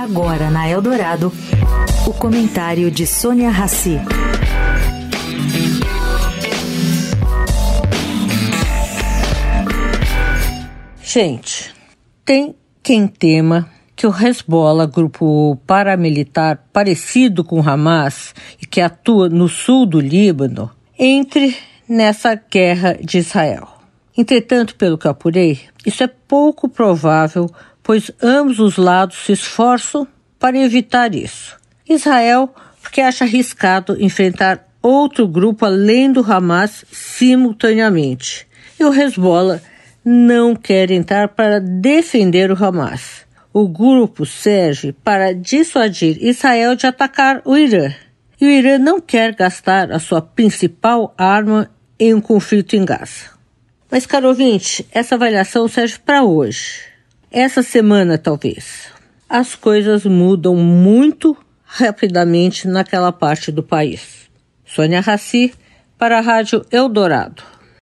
Agora na Eldorado, o comentário de Sônia Rassi. Gente, tem quem tema que o Hezbollah, grupo paramilitar parecido com o Hamas e que atua no sul do Líbano, entre nessa guerra de Israel. Entretanto, pelo que apurei, isso é pouco provável pois ambos os lados se esforçam para evitar isso. Israel, porque acha arriscado enfrentar outro grupo além do Hamas simultaneamente. E o Hezbollah não quer entrar para defender o Hamas. O grupo serve para dissuadir Israel de atacar o Irã. E o Irã não quer gastar a sua principal arma em um conflito em Gaza. Mas, caro ouvinte, essa avaliação serve para hoje. Essa semana, talvez. As coisas mudam muito rapidamente naquela parte do país. Sônia Raci, para a Rádio Eldorado.